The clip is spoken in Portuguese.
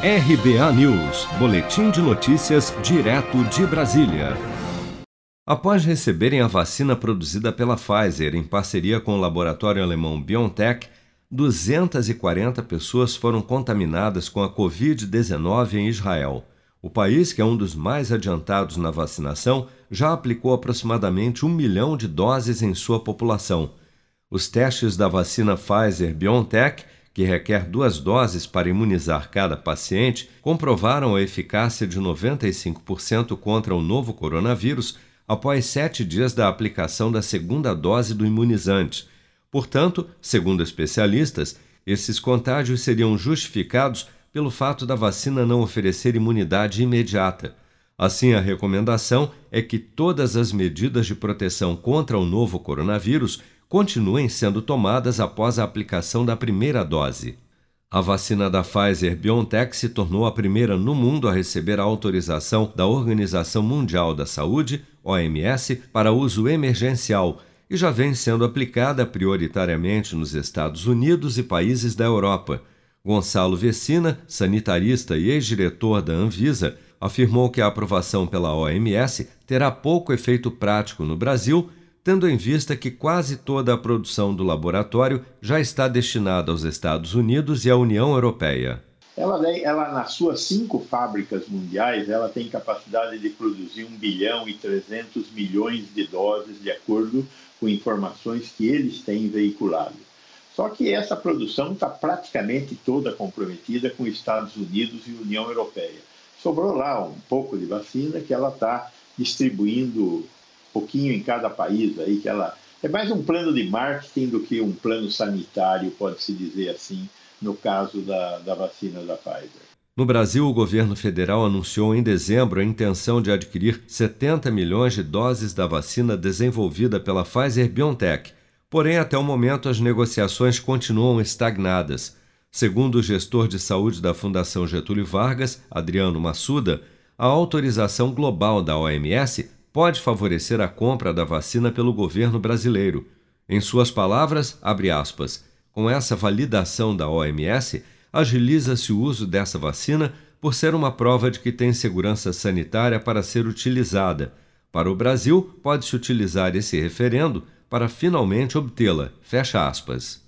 RBA News, Boletim de Notícias, direto de Brasília. Após receberem a vacina produzida pela Pfizer em parceria com o laboratório alemão BioNTech, 240 pessoas foram contaminadas com a Covid-19 em Israel. O país, que é um dos mais adiantados na vacinação, já aplicou aproximadamente um milhão de doses em sua população. Os testes da vacina Pfizer BioNTech que requer duas doses para imunizar cada paciente, comprovaram a eficácia de 95% contra o novo coronavírus após sete dias da aplicação da segunda dose do imunizante. Portanto, segundo especialistas, esses contágios seriam justificados pelo fato da vacina não oferecer imunidade imediata. Assim, a recomendação é que todas as medidas de proteção contra o novo coronavírus continuem sendo tomadas após a aplicação da primeira dose. A vacina da Pfizer BioNTech se tornou a primeira no mundo a receber a autorização da Organização Mundial da Saúde, OMS, para uso emergencial e já vem sendo aplicada prioritariamente nos Estados Unidos e países da Europa. Gonçalo Vecina, sanitarista e ex-diretor da Anvisa, afirmou que a aprovação pela OMS terá pouco efeito prático no Brasil tendo em vista que quase toda a produção do laboratório já está destinada aos Estados Unidos e à União Europeia. Ela, ela, nas suas cinco fábricas mundiais, ela tem capacidade de produzir 1 bilhão e 300 milhões de doses, de acordo com informações que eles têm veiculado. Só que essa produção está praticamente toda comprometida com Estados Unidos e União Europeia. Sobrou lá um pouco de vacina que ela está distribuindo pouquinho em cada país aí que ela é mais um plano de marketing do que um plano sanitário, pode-se dizer assim, no caso da, da vacina da Pfizer. No Brasil, o governo federal anunciou em dezembro a intenção de adquirir 70 milhões de doses da vacina desenvolvida pela Pfizer BioNTech. Porém, até o momento, as negociações continuam estagnadas. Segundo o gestor de saúde da Fundação Getúlio Vargas, Adriano Massuda, a autorização global da OMS pode favorecer a compra da vacina pelo governo brasileiro. Em suas palavras, abre aspas, com essa validação da OMS, agiliza-se o uso dessa vacina por ser uma prova de que tem segurança sanitária para ser utilizada. Para o Brasil, pode-se utilizar esse referendo para finalmente obtê-la. Fecha aspas.